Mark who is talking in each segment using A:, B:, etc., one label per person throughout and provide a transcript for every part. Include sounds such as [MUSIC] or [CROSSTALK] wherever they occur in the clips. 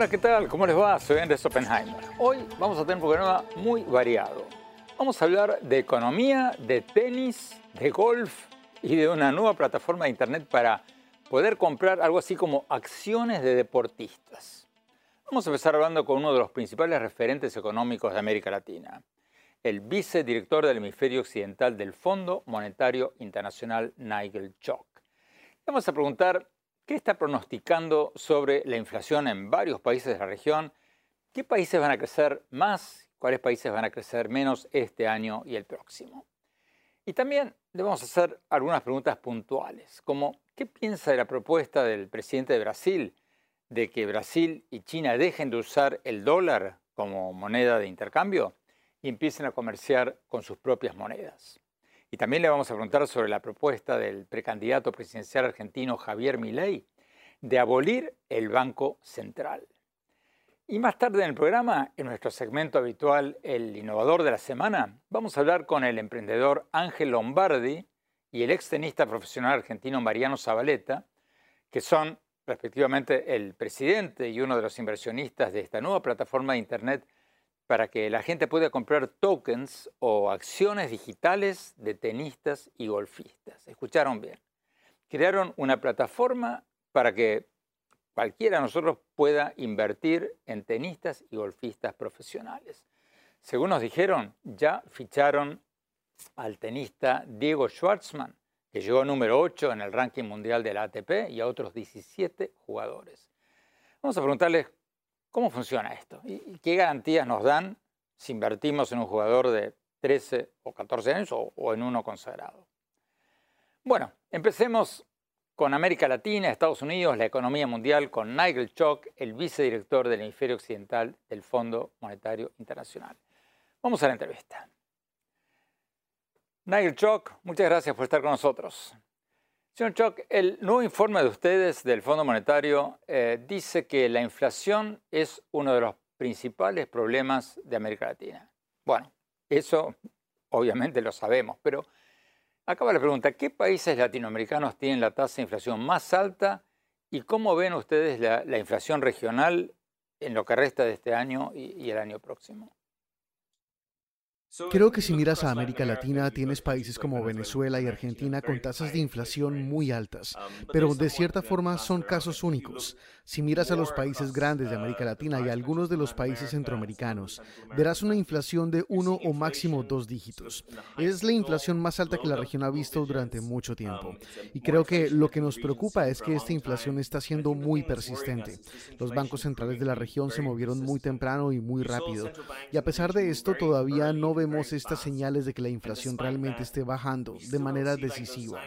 A: Hola, ¿qué tal? ¿Cómo les va? Soy Andrés Oppenheimer. Hoy vamos a tener un programa muy variado. Vamos a hablar de economía, de tenis, de golf y de una nueva plataforma de internet para poder comprar algo así como acciones de deportistas. Vamos a empezar hablando con uno de los principales referentes económicos de América Latina, el vicedirector del hemisferio occidental del Fondo Monetario Internacional, Nigel Chock. Vamos a preguntar qué está pronosticando sobre la inflación en varios países de la región, qué países van a crecer más, cuáles países van a crecer menos este año y el próximo. Y también a hacer algunas preguntas puntuales, como ¿qué piensa de la propuesta del presidente de Brasil de que Brasil y China dejen de usar el dólar como moneda de intercambio y empiecen a comerciar con sus propias monedas. Y también le vamos a preguntar sobre la propuesta del precandidato presidencial argentino Javier Milei de abolir el Banco Central. Y más tarde en el programa, en nuestro segmento habitual El Innovador de la Semana, vamos a hablar con el emprendedor Ángel Lombardi y el ex tenista profesional argentino Mariano Zabaleta, que son respectivamente el presidente y uno de los inversionistas de esta nueva plataforma de Internet para que la gente pueda comprar tokens o acciones digitales de tenistas y golfistas. Escucharon bien. Crearon una plataforma para que cualquiera de nosotros pueda invertir en tenistas y golfistas profesionales. Según nos dijeron, ya ficharon al tenista Diego Schwartzman, que llegó número 8 en el ranking mundial de la ATP, y a otros 17 jugadores. Vamos a preguntarles cómo funciona esto y qué garantías nos dan si invertimos en un jugador de 13 o 14 años o, en uno consagrado. Bueno, empecemos con América Latina, Estados Unidos, la economía mundial, con Nigel Chock, el vicedirector del hemisferio occidental del Fondo Monetario Internacional. Vamos a la entrevista. Nigel Chock, muchas gracias por estar con nosotros. Señor Chock, el nuevo informe de ustedes del Fondo Monetario eh, dice que la inflación es uno de los principales problemas de América Latina. Bueno, eso obviamente lo sabemos, pero acaba la pregunta, ¿qué países latinoamericanos tienen la tasa de inflación más alta y cómo ven ustedes la, inflación regional en lo que resta de este año y el año próximo?
B: Creo que si miras a América Latina, tienes países como Venezuela y Argentina con tasas de inflación muy altas, pero de cierta forma son casos únicos. Si miras a los países grandes de América Latina y algunos de los países centroamericanos, verás una inflación de uno o máximo dos dígitos. Es la inflación más alta que la región ha visto durante mucho tiempo. Y creo que lo que nos preocupa es que esta inflación está siendo muy persistente. Los bancos centrales de la región se movieron muy temprano y muy rápido. Y a pesar de esto, todavía no vemos estas señales de que la inflación realmente esté bajando de manera decisiva.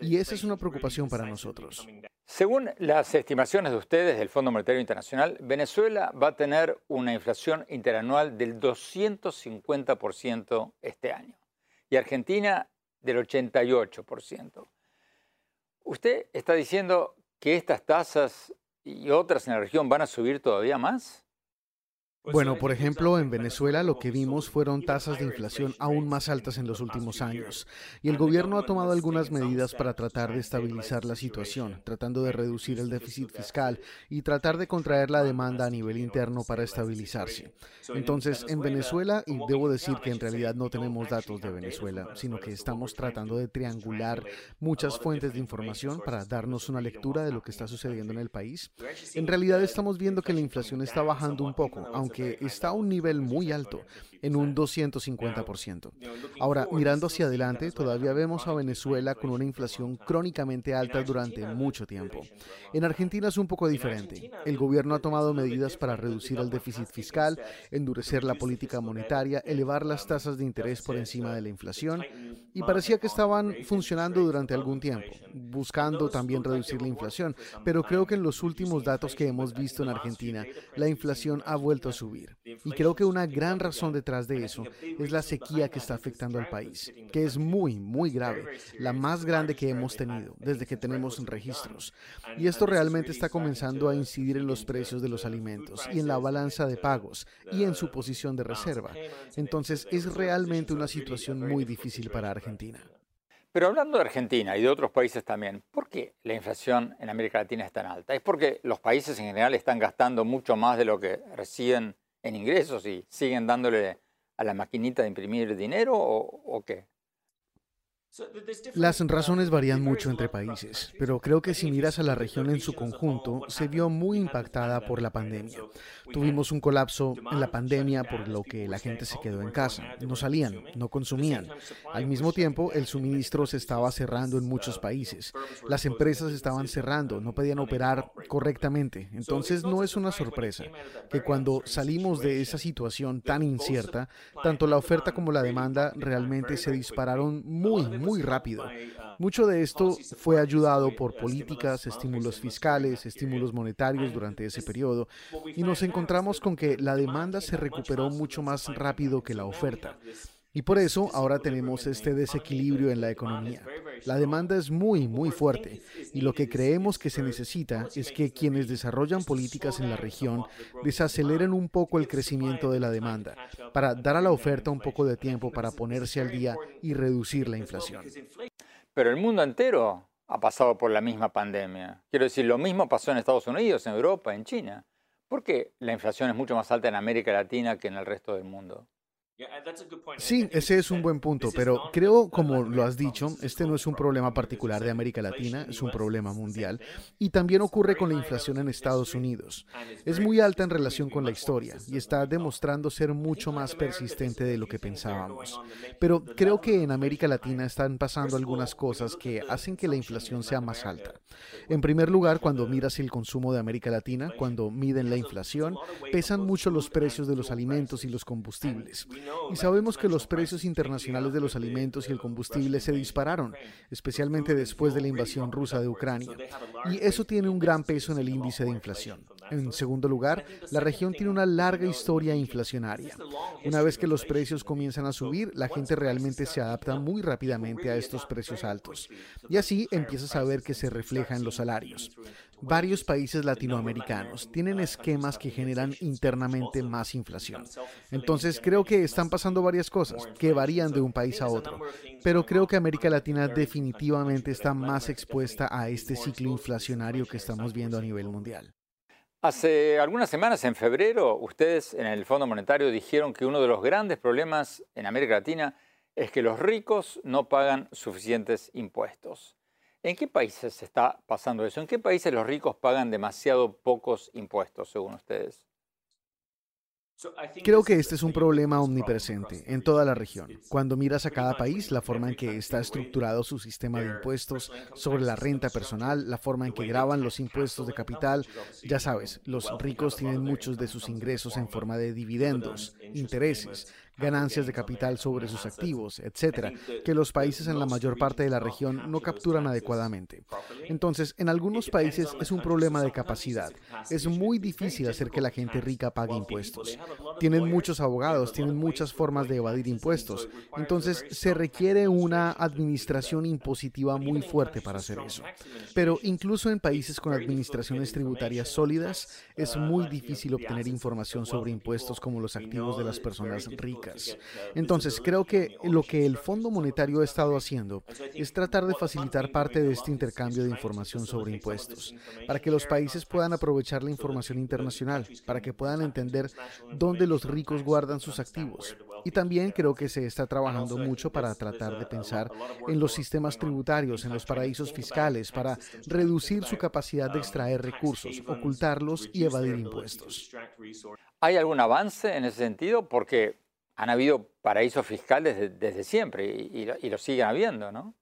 B: Y esa es una preocupación para nosotros.
A: Según las estimaciones de ustedes del Fondo Monetario Internacional, Venezuela va a tener una inflación interanual del 250% este año y Argentina del 88%. Usted está diciendo que estas tasas y otras en la región van a subir todavía más?
B: Pues bueno, por ejemplo, en Venezuela lo que vimos fueron tasas de inflación aún más altas en los últimos años, y el gobierno ha tomado algunas medidas para tratar de estabilizar la situación, tratando de reducir el déficit fiscal y tratar de contraer la demanda a nivel interno para estabilizarse. Entonces, en Venezuela, y debo decir que en realidad no tenemos datos de Venezuela, sino que estamos tratando de triangular muchas fuentes de información para darnos una lectura de lo que está sucediendo en el país, en realidad estamos viendo que la inflación está bajando un poco, aunque que está a un nivel muy alto, en un 250%. Ahora, mirando hacia adelante, todavía vemos a Venezuela con una inflación crónicamente alta durante mucho tiempo. En Argentina es un poco diferente. El gobierno ha tomado medidas para reducir el déficit fiscal, endurecer la política monetaria, elevar las tasas de interés por encima de la inflación, y parecía que estaban funcionando durante algún tiempo, buscando también reducir la inflación, pero creo que en los últimos datos que hemos visto en Argentina, la inflación ha vuelto a subir. Y creo que una gran razón detrás de eso es la sequía que está afectando al país, que es muy, muy grave, la más grande que hemos tenido desde que tenemos registros. Y esto realmente está comenzando a incidir en los precios de los alimentos y en la balanza de pagos y en su posición de reserva. Entonces es realmente una situación muy difícil para Argentina.
A: Pero hablando de Argentina y de otros países también, ¿por qué la inflación en América Latina es tan alta? ¿Es porque los países en general están gastando mucho más de lo que reciben en ingresos y siguen dándole a la maquinita de imprimir dinero o, o qué?
B: Las razones varían mucho entre países, pero creo que si miras a la región en su conjunto, se vio muy impactada por la pandemia. Tuvimos un colapso en la pandemia por lo que la gente se quedó en casa, no salían, no consumían. Al mismo tiempo, el suministro se estaba cerrando en muchos países. Las empresas estaban cerrando, no podían operar correctamente. Entonces no es una sorpresa que cuando salimos de esa situación tan incierta, tanto la oferta como la demanda realmente se dispararon muy, muy rápido. Mucho de esto fue ayudado por políticas, estímulos fiscales, estímulos monetarios durante ese periodo, y nos encontramos con que la demanda se recuperó mucho más rápido que la oferta. Y por eso ahora tenemos este desequilibrio en la economía. La demanda es muy, muy fuerte y lo que creemos que se necesita es que quienes desarrollan políticas en la región desaceleren un poco el crecimiento de la demanda para dar a la oferta un poco de tiempo para ponerse al día y reducir la inflación.
A: Pero el mundo entero ha pasado por la misma pandemia. Quiero decir, lo mismo pasó en Estados Unidos, en Europa, en China. ¿Por qué la inflación es mucho más alta en América Latina que en el resto del mundo?
B: Sí, ese es un buen punto, pero creo, como lo has dicho, este no es un problema particular de América Latina, es un problema mundial y también ocurre con la inflación en Estados Unidos. Es muy alta en relación con la historia y está demostrando ser mucho más persistente de lo que pensábamos. Pero creo que en América Latina están pasando algunas cosas que hacen que la inflación sea más alta. En primer lugar, cuando miras el consumo de América Latina, cuando miden la inflación, pesan mucho los precios de los alimentos y los combustibles. Y sabemos que los precios internacionales de los alimentos y el combustible se dispararon, especialmente después de la invasión rusa de Ucrania. Y eso tiene un gran peso en el índice de inflación. En segundo lugar, la región tiene una larga historia inflacionaria. Una vez que los precios comienzan a subir, la gente realmente se adapta muy rápidamente a estos precios altos. Y así empiezas a ver que se refleja en los salarios. Varios países latinoamericanos tienen esquemas que generan internamente más inflación. Entonces creo que están pasando varias cosas que varían de un país a otro, pero creo que América Latina definitivamente está más expuesta a este ciclo inflacionario que estamos viendo a nivel mundial.
A: Hace algunas semanas, en febrero, ustedes en el Fondo Monetario dijeron que uno de los grandes problemas en América Latina es que los ricos no pagan suficientes impuestos. ¿En qué países está pasando eso? ¿En qué países los ricos pagan demasiado pocos impuestos, según ustedes?
B: Creo que este es un problema omnipresente en toda la región. Cuando miras a cada país, la forma en que está estructurado su sistema de impuestos sobre la renta personal, la forma en que graban los impuestos de capital, ya sabes, los ricos tienen muchos de sus ingresos en forma de dividendos, intereses, ganancias de capital sobre sus activos, etcétera, que los países en la mayor parte de la región no capturan adecuadamente. Entonces, en algunos países es un problema de capacidad. Es muy difícil hacer que la gente rica pague impuestos. Tienen muchos abogados, tienen muchas formas de evadir impuestos. Entonces, se requiere una administración impositiva muy fuerte para hacer eso. Pero incluso en países con administraciones tributarias sólidas, es muy difícil obtener información sobre impuestos como los activos de las personas ricas. Entonces, creo que lo que el Fondo Monetario ha estado haciendo es tratar de facilitar parte de este intercambio de información sobre impuestos, para que los países puedan aprovechar la información internacional, para que puedan entender dónde los ricos guardan sus activos. Y también creo que se está trabajando mucho para tratar de pensar en los sistemas tributarios, en los paraísos fiscales, para reducir su capacidad de extraer recursos, ocultarlos y evadir impuestos.
A: ¿Hay algún avance en ese sentido? Porque han habido paraísos fiscales desde, siempre y, y lo siguen habiendo, ¿no?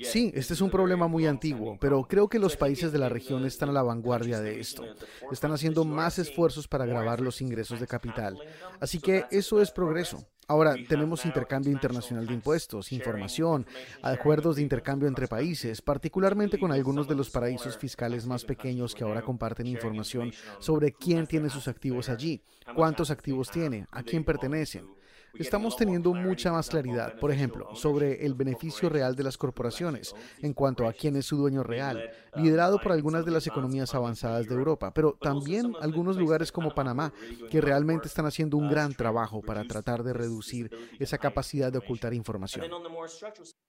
B: Sí, este es un problema muy antiguo, pero creo que los países de la región están a la vanguardia de esto. Están haciendo más esfuerzos para grabar los ingresos de capital. Así que eso es progreso. Ahora, tenemos intercambio internacional de impuestos, información, acuerdos de intercambio entre países, particularmente con algunos de los paraísos fiscales más pequeños que ahora comparten información sobre quién tiene sus activos allí, cuántos activos tiene, a quién pertenecen. Estamos teniendo mucha más claridad, por ejemplo, sobre el beneficio real de las corporaciones en cuanto a quién es su dueño real, liderado por algunas de las economías avanzadas de Europa, pero también algunos lugares como Panamá, que realmente están haciendo un gran trabajo para tratar de reducir esa capacidad de ocultar información.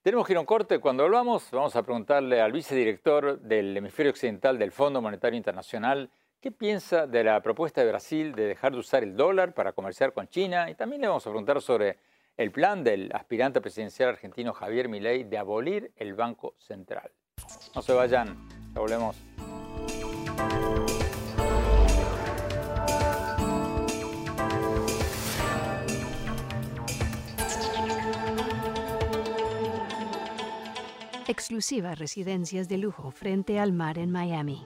A: Tenemos que corte. Cuando volvamos, vamos a preguntarle al vicedirector del hemisferio occidental del Fondo Monetario Internacional, ¿Qué piensa de la propuesta de Brasil de dejar de usar el dólar para comerciar con China? Y también le vamos a preguntar sobre el plan del aspirante presidencial argentino Javier Milei de abolir el Banco Central. No se vayan, ya volvemos.
C: Exclusiva residencias de lujo frente al mar en Miami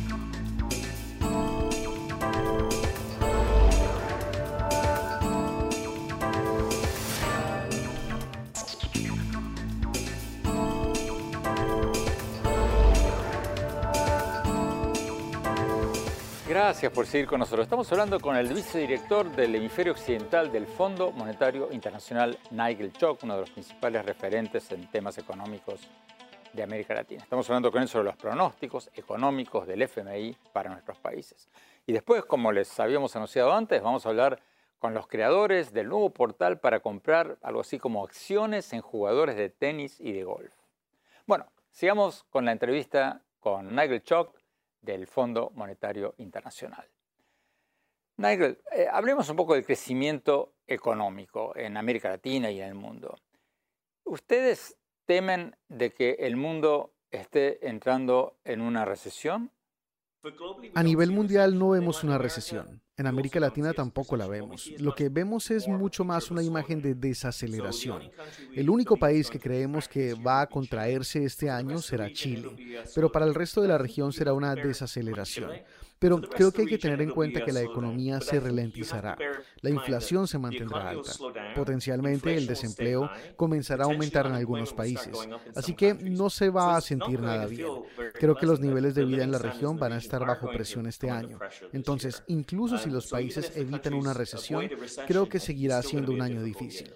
A: Gracias por seguir con nosotros. Estamos hablando con el vicedirector del hemisferio occidental del Fondo Monetario Internacional, Nigel Chock, uno de los principales referentes en temas económicos de América Latina. Estamos hablando con él sobre los pronósticos económicos del FMI para nuestros países. Y después, como les habíamos anunciado antes, vamos a hablar con los creadores del nuevo portal para comprar algo así como acciones en jugadores de tenis y de golf. Bueno, sigamos con la entrevista con Nigel Chock, del Fondo Monetario Internacional. Nigel, eh, hablemos un poco del crecimiento económico en América Latina y en el mundo. ¿Ustedes temen de que el mundo esté entrando en una recesión?
B: A nivel mundial no vemos una recesión. En América Latina tampoco la vemos. Lo que vemos es mucho más una imagen de desaceleración. El único país que creemos que va a contraerse este año será Chile, pero para el resto de la región será una desaceleración. Pero creo que hay que tener en cuenta que la economía se ralentizará. La inflación se mantendrá alta. Potencialmente el desempleo comenzará a aumentar en algunos países. Así que no se va a sentir nada bien. Creo que los niveles de vida en la región van a estar bajo presión este año. Entonces, incluso si los países evitan una recesión, creo que seguirá siendo un año difícil.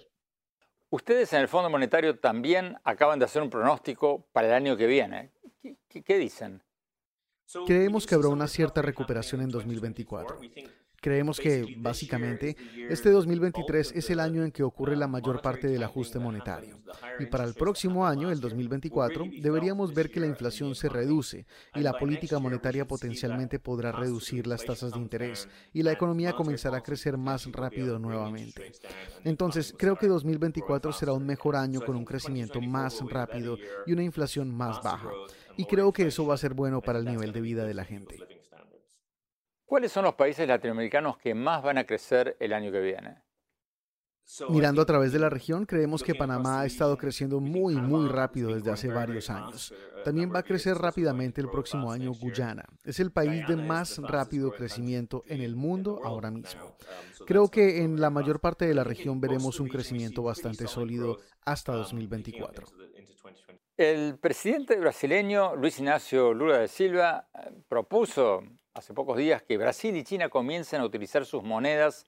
A: Ustedes en el Fondo Monetario también acaban de hacer un pronóstico para el año que viene. ¿Qué, dicen?
B: Creemos que habrá una cierta recuperación en 2024. Creemos que, básicamente, este 2023 es el año en que ocurre la mayor parte del ajuste monetario. Y para el próximo año, el 2024, deberíamos ver que la inflación se reduce y la política monetaria potencialmente podrá reducir las tasas de interés y la economía comenzará a crecer más rápido nuevamente. Entonces, creo que 2024 será un mejor año con un crecimiento más rápido y una inflación más baja. Y creo que eso va a ser bueno para el nivel de vida de la gente.
A: ¿Cuáles son los países latinoamericanos que más van a crecer el año que viene?
B: Mirando a través de la región, creemos que Panamá ha estado creciendo muy, muy rápido desde hace varios años. También va a crecer rápidamente el próximo año Guyana. Es el país de más rápido crecimiento en el mundo ahora mismo. Creo que en la mayor parte de la región veremos un crecimiento bastante sólido hasta 2024.
A: El presidente brasileño Luis Ignacio Lula de Silva eh, propuso hace pocos días que Brasil y China comiencen a utilizar sus monedas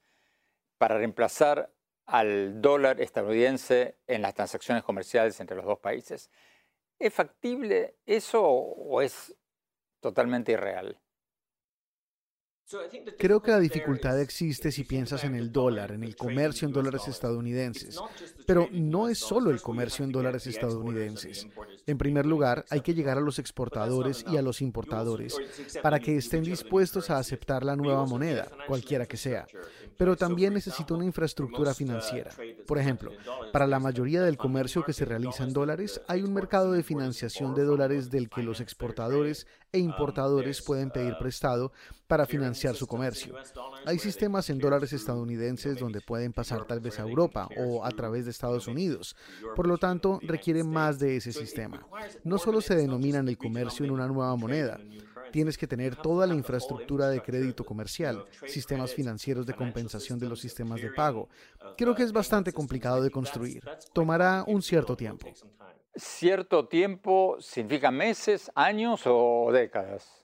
A: para reemplazar al dólar estadounidense en las transacciones comerciales entre los dos países. ¿Es factible eso o es totalmente irreal?
B: Creo que la dificultad existe si piensas en el dólar, en el comercio en dólares estadounidenses, pero no es solo el comercio en dólares estadounidenses. En primer lugar, hay que llegar a los exportadores y a los importadores para que estén dispuestos a aceptar la nueva moneda, cualquiera que sea. Pero también necesita una infraestructura financiera. Por ejemplo, para la mayoría del comercio que se realiza en dólares, hay un mercado de financiación de dólares del que los exportadores e importadores pueden pedir prestado para financiar su comercio. Hay sistemas en dólares estadounidenses donde pueden pasar tal vez a Europa o a través de Estados Unidos. Por lo tanto, requiere más de ese sistema. No solo se denomina el comercio en una nueva moneda, tienes que tener toda la infraestructura de crédito comercial, sistemas financieros de compensación de los sistemas de pago. Creo que es bastante complicado de construir. Tomará un cierto tiempo.
A: ¿Cierto tiempo significa meses, años o décadas?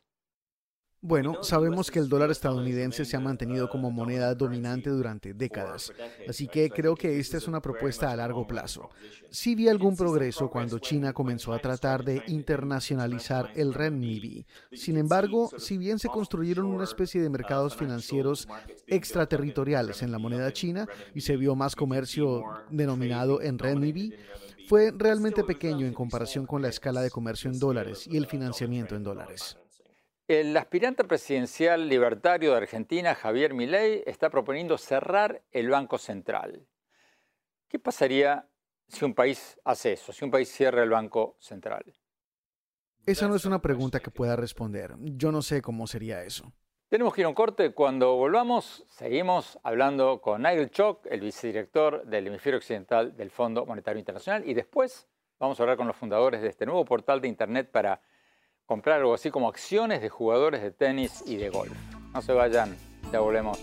B: Bueno, sabemos que el dólar estadounidense se ha mantenido como moneda dominante durante décadas, así que creo que esta es una propuesta a largo plazo. Sí vi algún progreso cuando China comenzó a tratar de internacionalizar el renminbi. Sin embargo, si bien se construyeron una especie de mercados financieros extraterritoriales en la moneda china y se vio más comercio denominado en renminbi, fue realmente pequeño en comparación con la escala de comercio en dólares y el financiamiento en dólares.
A: El aspirante presidencial libertario de Argentina, Javier Milei, está proponiendo cerrar el Banco Central. ¿Qué pasaría si un país hace eso, si un país cierra el Banco Central?
B: Esa no es una pregunta que pueda responder. Yo no sé cómo sería eso.
A: Tenemos que ir a un corte. Cuando volvamos, seguimos hablando con Nigel Chock, el vicedirector del hemisferio occidental del Fondo Monetario Internacional, y después vamos a hablar con los fundadores de este nuevo portal de Internet para comprar algo así como acciones de jugadores de tenis y de golf. No se vayan, ya volvemos.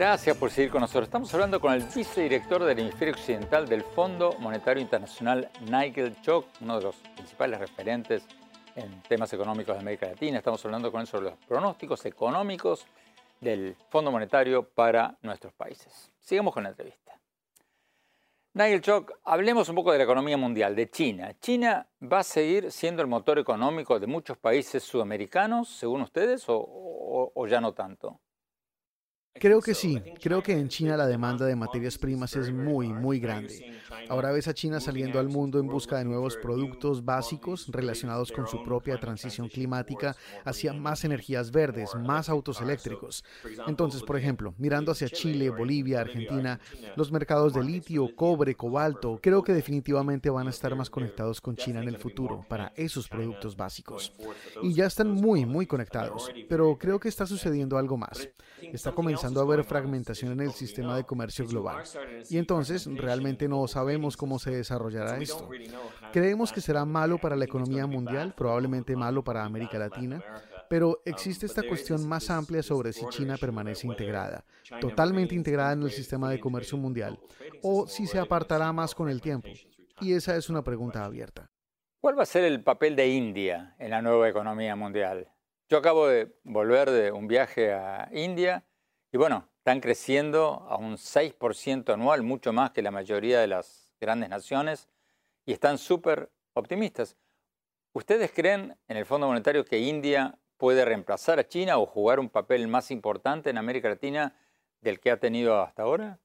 A: Gracias por seguir con nosotros. Estamos hablando con el vicedirector del hemisferio occidental del Fondo Monetario Internacional, Nigel Chock, uno de los principales referentes en temas económicos de América Latina. Estamos hablando con él sobre los pronósticos económicos del Fondo Monetario para nuestros países. Sigamos con la entrevista. Nigel Chock, hablemos un poco de la economía mundial, de China. ¿China va a seguir siendo el motor económico de muchos países sudamericanos, según ustedes, o, o ya no tanto?
B: Creo que sí. Creo que en China la demanda de materias primas es muy, muy grande. Ahora ves a China saliendo al mundo en busca de nuevos productos básicos relacionados con su propia transición climática hacia más energías verdes, más autos eléctricos. Entonces, por ejemplo, mirando hacia Chile, Bolivia, Argentina, los mercados de litio, cobre, cobalto, creo que definitivamente van a estar más conectados con China en el futuro para esos productos básicos. Y ya están muy, muy conectados. Pero creo que está sucediendo algo más. Está comenzando a haber fragmentación en el sistema de comercio global. Y entonces realmente no sabemos cómo se desarrollará esto. Creemos que será malo para la economía mundial, probablemente malo para América Latina, pero existe esta cuestión más amplia sobre si China permanece integrada, totalmente integrada en el sistema de comercio mundial, o si se apartará más con el tiempo. Y esa es una pregunta abierta.
A: ¿Cuál va a ser el papel de India en la nueva economía mundial? Yo acabo de volver de un viaje a India y bueno, están creciendo a un 6% anual, mucho más que la mayoría de las grandes naciones, y están súper optimistas. ¿Ustedes creen en el Fondo Monetario que India puede reemplazar a China o jugar un papel más importante en América Latina del que ha tenido hasta ahora?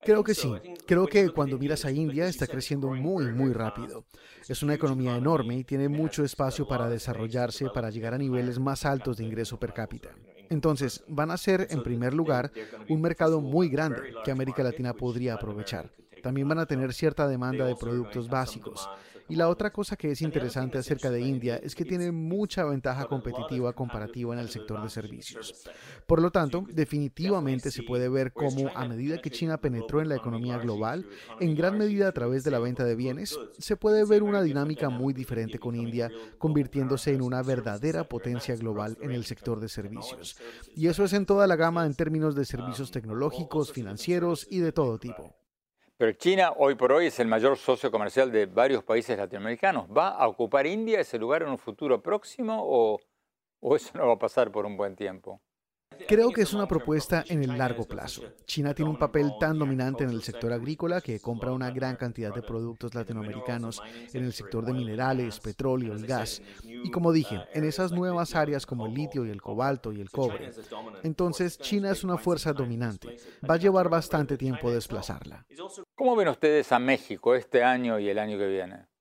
B: Creo que sí. Creo que cuando miras a India está creciendo muy, muy rápido. Es una economía enorme y tiene mucho espacio para desarrollarse para llegar a niveles más altos de ingreso per cápita. Entonces, van a ser, en primer lugar, un mercado muy grande que América Latina podría aprovechar. También van a tener cierta demanda de productos básicos. Y la otra cosa que es interesante acerca de India es que tiene mucha ventaja competitiva comparativa en el sector de servicios. Por lo tanto, definitivamente se puede ver cómo a medida que China penetró en la economía global, en gran medida a través de la venta de bienes, se puede ver una dinámica muy diferente con India, convirtiéndose en una verdadera potencia global en el sector de servicios. Y eso es en toda la gama en términos de servicios tecnológicos, financieros y de todo tipo.
A: Pero China hoy por hoy es el mayor socio comercial de varios países latinoamericanos. ¿Va a ocupar India ese lugar en un futuro próximo o, eso no va a pasar por un buen tiempo?
B: Creo que es una propuesta en el largo plazo. China tiene un papel tan dominante en el sector agrícola que compra una gran cantidad de productos latinoamericanos en el sector de minerales, petróleo y gas. Y como dije, en esas nuevas áreas como el litio y el cobalto y el cobre. Entonces, China es una fuerza dominante. Va a llevar bastante tiempo desplazarla.
A: ¿Cómo ven ustedes a México este año y el año que viene?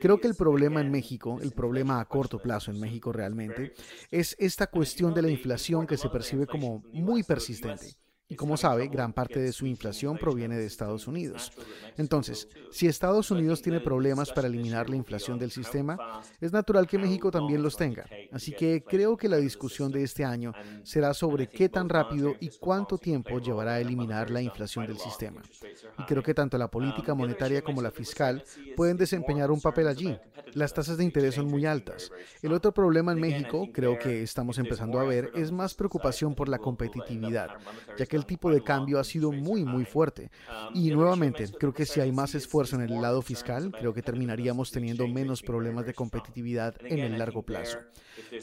B: Creo que el problema en México, el problema a corto plazo en México realmente, es esta cuestión de la inflación que se percibe como muy persistente. Y como sabe, gran parte de su inflación proviene de Estados Unidos. Entonces, si Estados Unidos tiene problemas para eliminar la inflación del sistema, es natural que México también los tenga. Así que creo que la discusión de este año será sobre qué tan rápido y cuánto tiempo llevará a eliminar la inflación del sistema. Y creo que tanto la política monetaria como la fiscal pueden desempeñar un papel allí. Las tasas de interés son muy altas. El otro problema en México, creo que estamos empezando a ver, es más preocupación por la competitividad, ya que el tipo de cambio ha sido muy, muy fuerte. Y nuevamente, creo que si hay más esfuerzo en el lado fiscal, creo que terminaríamos teniendo menos problemas de competitividad en el largo plazo.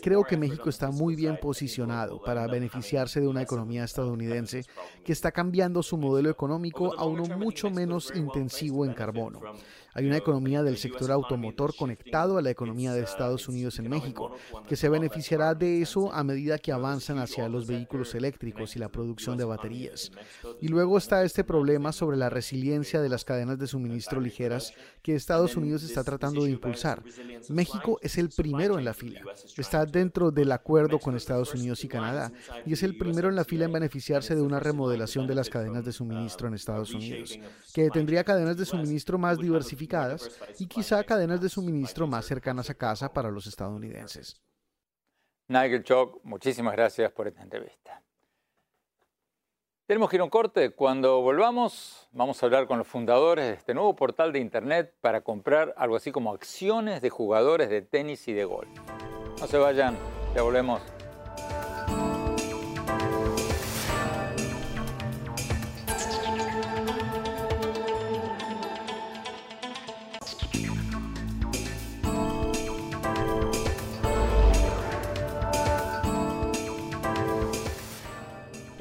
B: Creo que México está muy bien posicionado para beneficiarse de una economía estadounidense que está cambiando su modelo económico a uno mucho menos intensivo en carbono. Hay una economía del sector automotor conectado a la economía de Estados Unidos en México, que se beneficiará de eso a medida que avanzan hacia los vehículos eléctricos y la producción de baterías. Y luego está este problema sobre la resiliencia de las cadenas de suministro ligeras que Estados Unidos está tratando de impulsar. México es el primero en la fila. Está dentro del acuerdo con Estados Unidos y Canadá y es el primero en la fila en beneficiarse de una remodelación de las cadenas de suministro en Estados Unidos, que tendría cadenas de suministro más diversificadas y quizá cadenas de suministro más cercanas a casa para los estadounidenses.
A: Nigel Chock, muchísimas gracias por esta entrevista. Tenemos que ir a un corte. Cuando volvamos, vamos a hablar con los fundadores de este nuevo portal de Internet para comprar algo así como acciones de jugadores de tenis y de golf. No se vayan, ya volvemos.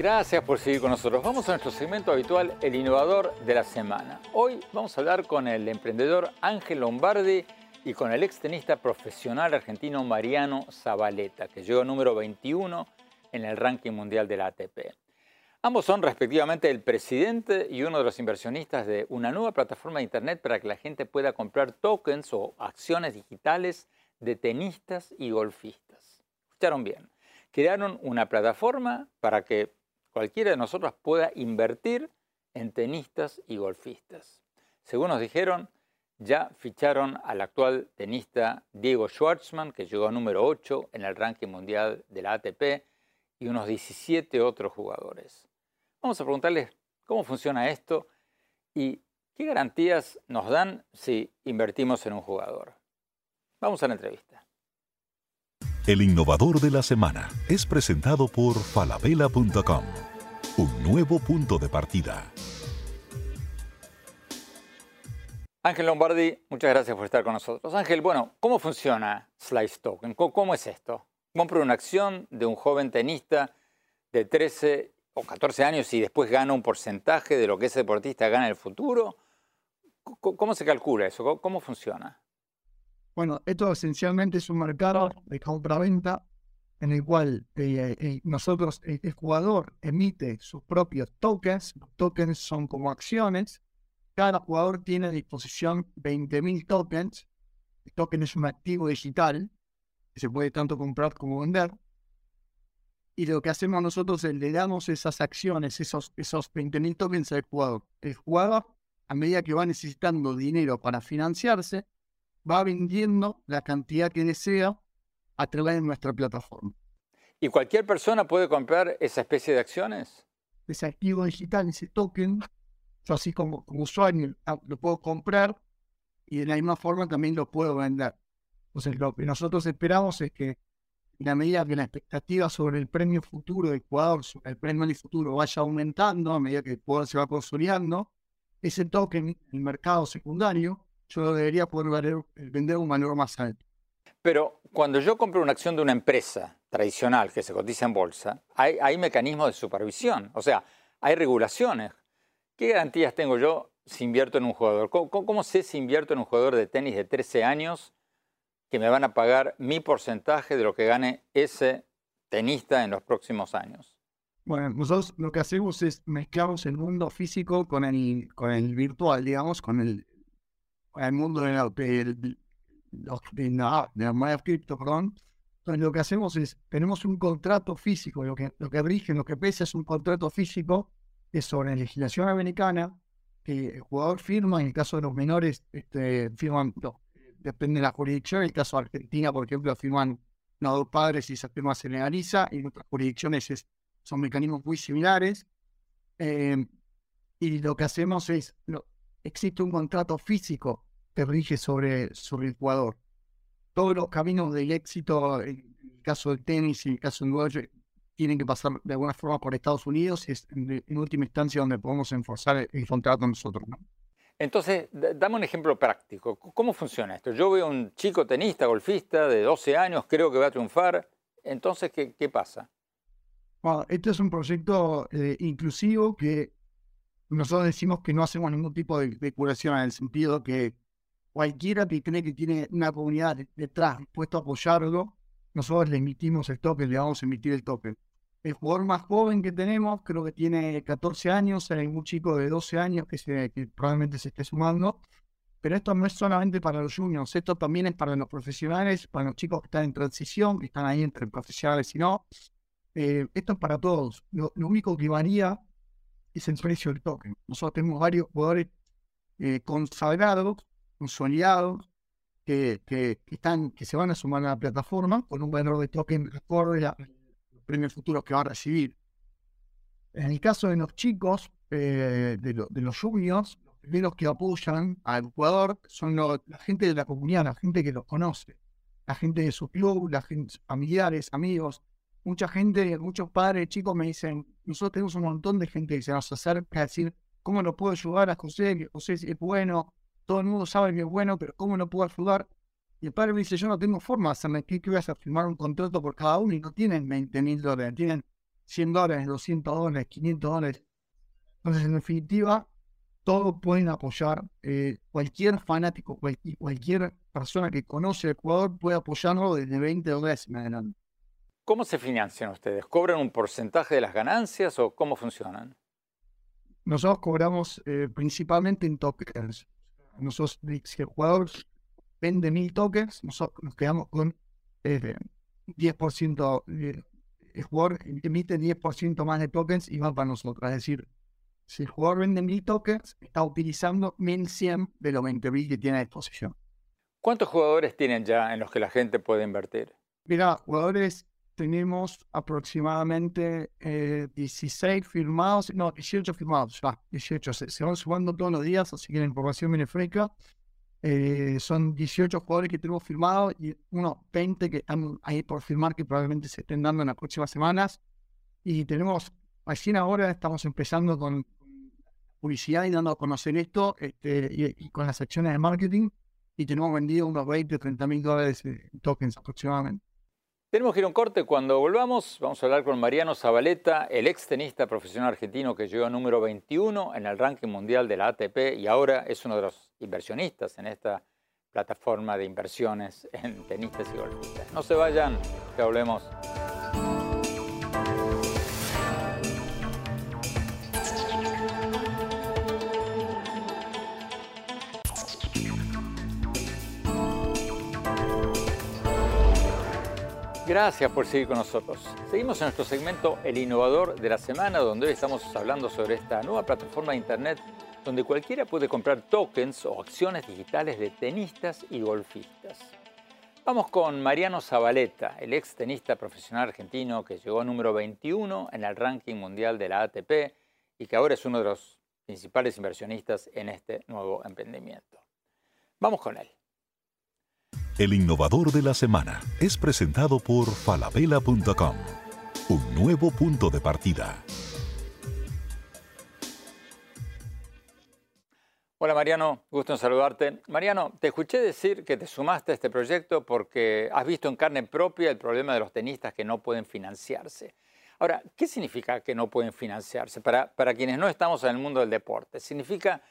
A: Gracias por seguir con nosotros. Vamos a nuestro segmento habitual, el innovador de la semana. Hoy vamos a hablar con el emprendedor Ángel Lombardi y con el extenista profesional argentino Mariano Zabaleta, que llegó número 21 en el ranking mundial de la ATP. Ambos son respectivamente el presidente y uno de los inversionistas de una nueva plataforma de Internet para que la gente pueda comprar tokens o acciones digitales de tenistas y golfistas. Escucharon bien. Crearon una plataforma para que cualquiera de nosotros pueda invertir en tenistas y golfistas. Según nos dijeron, ya ficharon al actual tenista Diego Schwartzman, que llegó a número 8 en el ranking mundial de la ATP, y unos 17 otros jugadores. Vamos a preguntarles cómo funciona esto y qué garantías nos dan si invertimos en un jugador. Vamos a la entrevista.
D: El innovador de la semana es presentado por falabella.com, un nuevo punto de partida.
A: Ángel Lombardi, muchas gracias por estar con nosotros. Ángel, bueno, ¿cómo funciona Slice Token? ¿Cómo es esto? Compro una acción de un joven tenista de 13 o 14 años y después gana un porcentaje de lo que ese deportista gana en el futuro. ¿Cómo se calcula eso? ¿Cómo funciona?
E: Bueno, esto esencialmente es un mercado de compra-venta en el cual eh, eh, nosotros, el jugador emite sus propios tokens. Los tokens son como acciones cada jugador tiene a disposición 20.000 tokens. El token es un activo digital que se puede tanto comprar como vender. Y lo que hacemos nosotros es le damos esas acciones, esos, esos 20.000 tokens al jugador. El jugador, a medida que va necesitando dinero para financiarse, va vendiendo la cantidad que desea a través de nuestra plataforma.
A: ¿Y cualquier persona puede comprar esa especie de acciones?
E: Ese activo digital, ese token, yo así como, usuario ah, lo puedo comprar y de la misma forma también lo puedo vender. Entonces lo que nosotros esperamos es que en la medida que la expectativa sobre el premio futuro del jugador, sobre el premio del futuro vaya aumentando, a medida que el jugador se va consolidando, ese token en el mercado secundario, yo debería poder vender un valor más alto.
A: Pero cuando yo compro una acción de una empresa tradicional que se cotiza en bolsa, hay, mecanismos de supervisión, o sea, hay regulaciones ¿Qué garantías tengo yo si invierto en un jugador? ¿Cómo, sé si invierto en un jugador de tenis de 13 años que me van a pagar mi porcentaje de lo que gane ese tenista en los próximos años?
E: Bueno, nosotros lo que hacemos es mezclamos el mundo físico con el, con el virtual, digamos, con el, el mundo de la, de, de, de, cripto, perdón. Entonces lo que hacemos es, tenemos un contrato físico, lo que, lo que rige, lo que pesa es un contrato físico es sobre la legislación americana, que el jugador firma, en el caso de los menores, este, firman, depende de la jurisdicción, en el caso de Argentina, por ejemplo, firman los dos padres y esa firma se legaliza, y en otras jurisdicciones son mecanismos muy similares. Em, y lo que hacemos es, existe un contrato físico que rige sobre, sobre el jugador. Todos los caminos del éxito, en el caso del tenis y en el caso del golf, tienen que pasar de alguna forma por Estados Unidos y es en, última instancia donde podemos enforzar el, contrato nosotros.
A: Entonces, dame un ejemplo práctico. ¿Cómo funciona esto? Yo veo un chico tenista, golfista de 12 años, creo que va a triunfar. Entonces, ¿qué, qué pasa?
E: Bueno, este es un proyecto eh, inclusivo que nosotros decimos que no hacemos ningún tipo de, curación en el sentido que cualquiera que cree que tiene una comunidad detrás dispuesto a apoyarlo, nosotros le emitimos el token, le vamos a emitir el token. El jugador más joven que tenemos, creo que tiene 14 años, hay un chico de 12 años que probablemente se esté sumando. Pero esto no es solamente para los juniors, esto también es para los profesionales, para los chicos que están en transición, que están ahí entre profesionales y no. Eh, esto es para todos. Lo, único que varía es el precio del token. Nosotros tenemos varios jugadores eh, consagrados, consolidados, que, que, están, que se van a sumar a la plataforma con un valor de token acorde a los premios futuros que va a recibir. En el caso de los chicos, eh, de, los juniors, los primeros que apoyan al jugador son la gente de la comunidad, la gente que los conoce, la gente de su club, la gente, familiares, amigos. Mucha gente, muchos padres, chicos me dicen, nosotros tenemos un montón de gente que se nos acerca a decir, ¿cómo lo puedo ayudar a José? José es bueno, todo el mundo sabe que es bueno, pero ¿cómo no puedo ayudar? Y el padre me dice, yo no tengo forma de hacerme ¿qué, que vas a firmar un contrato por cada uno y no tienen 20 mil dólares, tienen 100 dólares, 200 dólares, 500 dólares. Entonces, en definitiva, todos pueden apoyar. Eh, cualquier fanático, cualquier, cualquier persona que conoce el Ecuador puede apoyarlo desde 20 dólares en adelante.
A: ¿Cómo se financian ustedes? ¿Cobran un porcentaje de las ganancias o cómo funcionan?
E: Nosotros cobramos eh, principalmente en tokens. Nosotros, si el jugador vende mil tokens, nosotros nos quedamos con eh, 10%, eh, el jugador emite 10% más de tokens y va para nosotros. Es decir, si el jugador vende mil tokens, está utilizando 1100 de los 20.000 que tiene a disposición.
A: ¿Cuántos jugadores tienen ya en los que la gente puede invertir?
E: Mira, jugadores tenemos aproximadamente 16 eh, firmados, no, 18 firmados, ya, 18, se, van sumando todos los días, así que la información viene fresca. Eh, son 18 jugadores que tenemos firmados y unos 20 que están ahí por firmar que probablemente se estén dando en las próximas semanas. Y tenemos, recién ahora estamos empezando con publicidad y dando a conocer esto este, y, con las acciones de marketing y tenemos vendido unos 20 o 30 mil dólares en tokens aproximadamente.
A: Tenemos que ir a un corte. Cuando volvamos, vamos a hablar con Mariano Zabaleta, el ex tenista profesional argentino que llegó número 21 en el ranking mundial de la ATP y ahora es uno de los inversionistas en esta plataforma de inversiones en tenistas y golfistas. No se vayan, que hablemos. Gracias por seguir con nosotros. Seguimos en nuestro segmento El Innovador de la Semana, donde hoy estamos hablando sobre esta nueva plataforma de Internet donde cualquiera puede comprar tokens o acciones digitales de tenistas y golfistas. Vamos con Mariano Zabaleta, el ex tenista profesional argentino que llegó número 21 en el ranking mundial de la ATP y que ahora es uno de los principales inversionistas en este nuevo emprendimiento. Vamos con él.
D: El innovador de la semana es presentado por falabella.com, un nuevo punto de partida.
A: Hola Mariano, gusto en saludarte. Mariano, te escuché decir que te sumaste a este proyecto porque has visto en carne propia el problema de los tenistas que no pueden financiarse. Ahora, ¿qué significa que no pueden financiarse? Para, para quienes no estamos en el mundo del deporte, ¿significa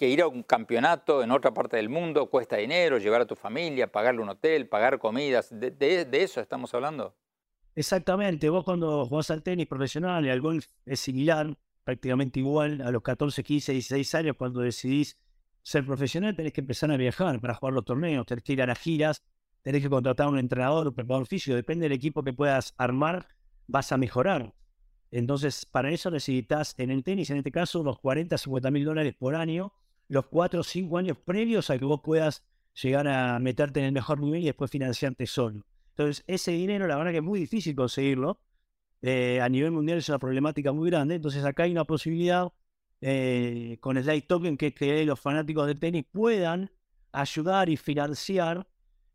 A: que ir a un campeonato en otra parte del mundo cuesta dinero, llevar a tu familia, pagarle un hotel, pagar comidas. ¿De, eso estamos hablando?
F: Exactamente. Vos cuando jugás al tenis profesional y al golf es similar, prácticamente igual a los 14, 15, 16 años cuando decidís ser profesional tenés que empezar a viajar para jugar los torneos, tenés que ir a las giras, tenés que contratar a un entrenador, un preparador físico, depende del equipo que puedas armar, vas a mejorar. Entonces, para eso necesitas en el tenis, en este caso, unos 40, 50 mil dólares por año los cuatro o cinco años previos a que vos puedas llegar a meterte en el mejor nivel y después financiarte solo. Entonces, ese dinero, la verdad que es muy difícil conseguirlo. Eh, a nivel mundial es una problemática muy grande. Entonces, acá hay una posibilidad eh, con el Slide Token que los fanáticos del tenis puedan ayudar y financiar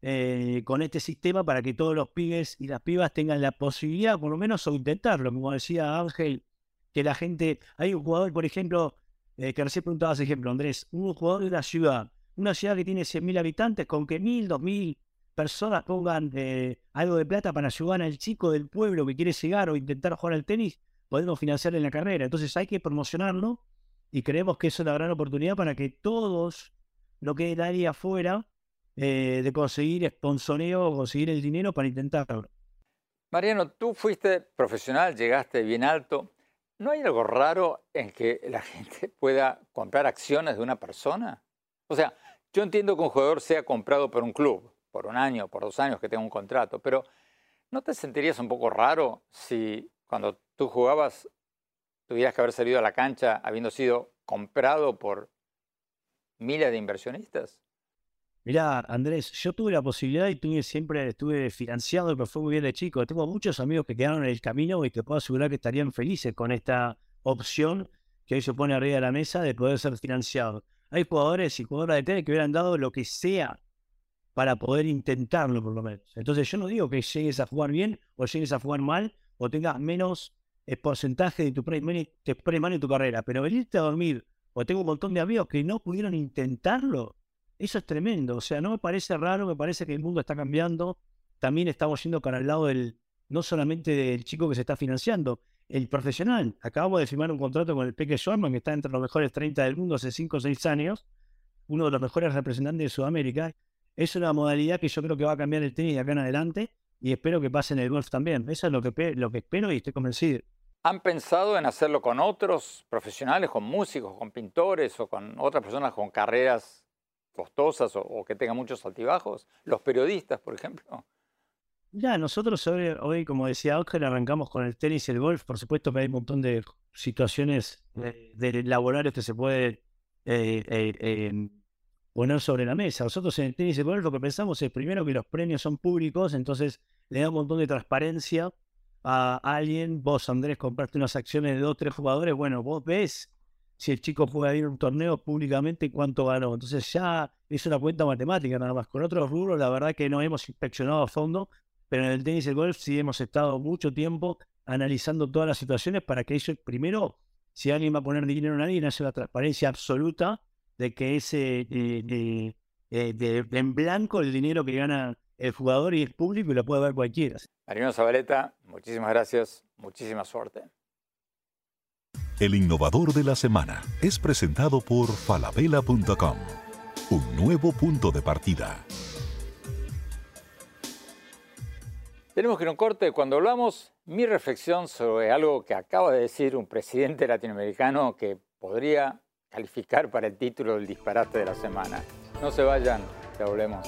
F: eh, con este sistema para que todos los pibes y las pibas tengan la posibilidad, por lo menos, o intentarlo. Como decía Ángel, que la gente. Hay un jugador, por ejemplo, eh, que recién preguntabas ejemplo, Andrés, un jugador de una ciudad, una ciudad que tiene 100.000 habitantes, con que 1.000, 2.000 personas pongan eh, algo de plata para ayudar al chico del pueblo que quiere llegar o intentar jugar al tenis, podemos financiarle la carrera. Entonces hay que promocionarlo y creemos que es una gran oportunidad para que todos lo que nadie afuera eh, de conseguir sponsoreo o conseguir el dinero para intentarlo.
A: Mariano, tú fuiste profesional, llegaste bien alto. ¿No hay algo raro en que la gente [LAUGHS] pueda comprar acciones de una persona? O sea, yo entiendo que un jugador sea comprado por un club, por un año, por dos años que tenga un contrato, pero ¿no te sentirías un poco raro si cuando tú jugabas tuvieras que haber salido a la cancha habiendo sido comprado por miles de inversionistas?
F: Mirá, Andrés, yo tuve la posibilidad y tuve, siempre estuve financiado, pero fue muy bien de chico. Tengo muchos amigos que quedaron en el camino y te puedo asegurar que estarían felices con esta opción que hoy se pone arriba de la mesa de poder ser financiado. Hay jugadores y jugadoras de tenis que hubieran dado lo que sea para poder intentarlo, por lo menos. Entonces, yo no digo que llegues a jugar bien o llegues a jugar mal o tengas menos eh, porcentaje de tu price money, en tu carrera, pero venirte a dormir o tengo un montón de amigos que no pudieron intentarlo eso es tremendo. O sea, no me parece raro, me parece que el mundo está cambiando. También estamos yendo para el lado del, no solamente del chico que se está financiando, el profesional. Acabamos de firmar un contrato con el Peque Schwarman, que está entre los mejores 30 del mundo hace 5 o 6 años, uno de los mejores representantes de Sudamérica. Es una modalidad que yo creo que va a cambiar el tenis de acá en adelante y espero que pase en el golf también. Eso es lo que, lo que espero y estoy convencido.
A: ¿Han pensado en hacerlo con otros profesionales, con músicos, con pintores o con otras personas con carreras costosas o, que tengan muchos altibajos? Los periodistas, por ejemplo.
F: Ya, nosotros hoy, como decía Ángel, arrancamos con el tenis y el golf. Por supuesto que hay un montón de situaciones de, laborales que se puede eh, eh, em, poner sobre la mesa. Nosotros en el tenis y el golf lo que pensamos es primero que los premios son públicos, entonces le da un montón de transparencia a alguien. Vos, Andrés, compraste unas acciones de dos tres jugadores. Bueno, vos ves si el chico puede ir un torneo públicamente, cuánto ganó. Entonces ya es una cuenta matemática nada más. Con otros rubros, la verdad que no hemos inspeccionado a fondo, pero en el tenis y el golf sí hemos estado mucho tiempo analizando todas las situaciones para que ellos primero Si alguien va a poner dinero en alguien, hace la transparencia absoluta de que ese eh, de, en blanco el dinero que gana el jugador y el público y lo puede ver cualquiera.
A: Marino Zabaleta, muchísimas gracias, muchísima suerte.
D: El innovador de la semana es presentado por falabella.com, un nuevo punto de partida.
A: Tenemos que ir a un corte. Cuando hablamos, mi reflexión sobre algo que acaba de decir un presidente latinoamericano que podría calificar para el título del disparate de la semana. No se vayan, ya volvemos.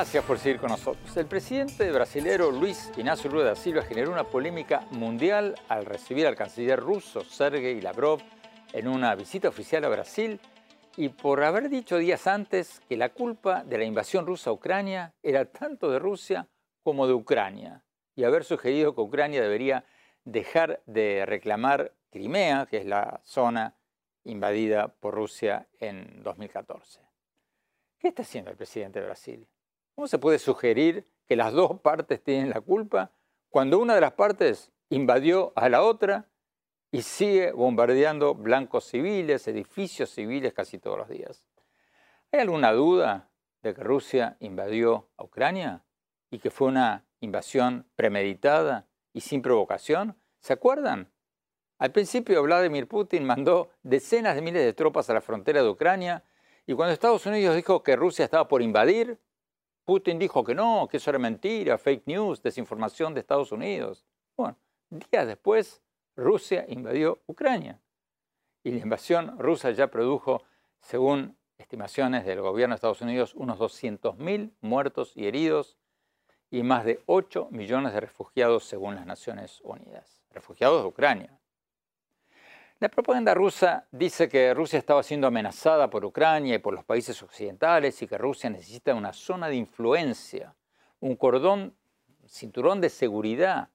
A: Gracias por seguir con nosotros. El presidente brasilero Luis Ignacio Lula da Silva generó una polémica mundial al recibir al canciller ruso Sergei Lavrov en una visita oficial a Brasil y por haber dicho días antes que la culpa de la invasión rusa a Ucrania era tanto de Rusia como de Ucrania y haber sugerido que Ucrania debería dejar de reclamar Crimea, que es la zona invadida por Rusia en 2014. ¿Qué está haciendo el presidente de Brasil? ¿Cómo se puede sugerir que las dos partes tienen la culpa cuando una de las partes invadió a la otra y sigue bombardeando blancos civiles, edificios civiles casi todos los días? ¿Hay alguna duda de que Rusia invadió a Ucrania y que fue una invasión premeditada y sin provocación? ¿Se acuerdan? Al principio Vladimir Putin mandó decenas de miles de tropas a la frontera de Ucrania y cuando Estados Unidos dijo que Rusia estaba por invadir, Putin dijo que no, que eso era mentira, fake news, desinformación de Estados Unidos. Bueno, días después, Rusia invadió Ucrania. Y la invasión rusa ya produjo, según estimaciones del gobierno de Estados Unidos, unos 200.000 muertos y heridos y más de 8 millones de refugiados según las Naciones Unidas. Refugiados de Ucrania. La propaganda rusa dice que Rusia estaba siendo amenazada por Ucrania y por los países occidentales y que Rusia necesita una zona de influencia, un cordón, cinturón de seguridad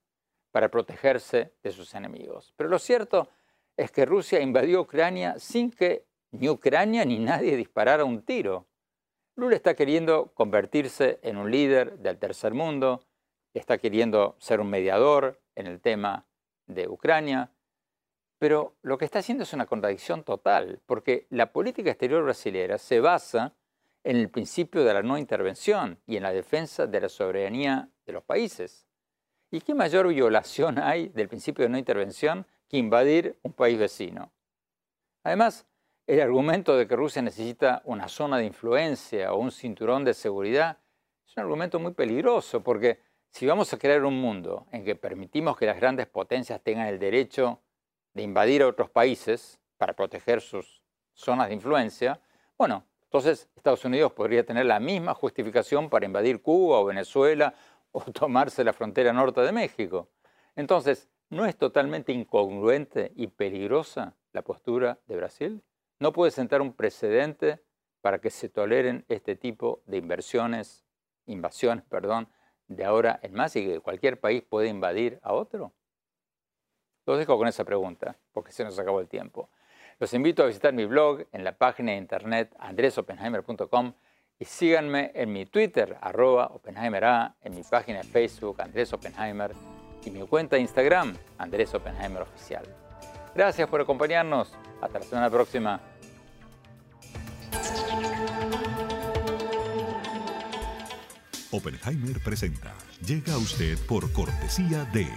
A: para protegerse de sus enemigos. Pero lo cierto es que Rusia invadió Ucrania sin que ni Ucrania ni nadie disparara un tiro. Lula está queriendo convertirse en un líder del tercer mundo, está queriendo ser un mediador en el tema de Ucrania, pero lo que está haciendo es una contradicción total, porque la política exterior brasileña se basa en el principio de la no intervención y en la defensa de la soberanía de los países. ¿Y qué mayor violación hay del principio de no intervención que invadir un país vecino? Además, el argumento de que Rusia necesita una zona de influencia o un cinturón de seguridad es un argumento muy peligroso, porque si vamos a crear un mundo en que permitimos que las grandes potencias tengan el derecho de invadir a otros países para proteger sus zonas de influencia, bueno, entonces Estados Unidos podría tener la misma justificación para invadir Cuba o Venezuela o [LAUGHS] tomarse la frontera norte de México. Entonces, ¿no es totalmente incongruente y peligrosa la postura de Brasil? ¿No puede sentar un precedente para que se toleren este tipo de inversiones, invasiones, perdón, de ahora en más y que cualquier país puede invadir a otro? Los dejo con esa pregunta, porque se nos acabó el tiempo. Los invito a visitar mi blog en la página de internet andresopenheimer.com y síganme en mi Twitter, arroba OpenheimerA, en mi página de Facebook, Andrés Oppenheimer, y mi cuenta de Instagram, Andrés Oppenheimer Oficial. Gracias por acompañarnos. Hasta la semana próxima.
D: Oppenheimer presenta. Llega a usted por cortesía de...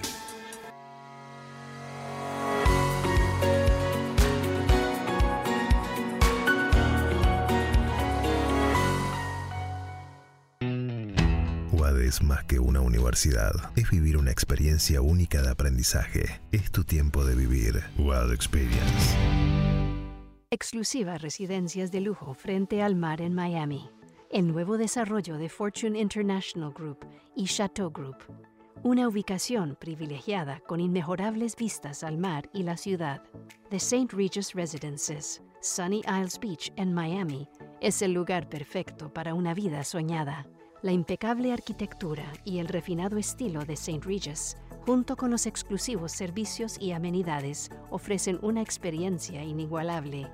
G: más que una universidad, es vivir una experiencia única de aprendizaje. Es tu tiempo de vivir. Wild Experience.
C: Exclusiva residencias de lujo frente al mar en Miami. El nuevo desarrollo de Fortune International Group y Chateau Group. Una ubicación privilegiada con inmejorables vistas al mar y la ciudad. The St. Regis Residences, Sunny Isles Beach en Miami, es el lugar perfecto para una vida soñada. La impecable arquitectura y el refinado estilo de St. Regis, junto con los exclusivos servicios y amenidades, ofrecen una experiencia inigualable.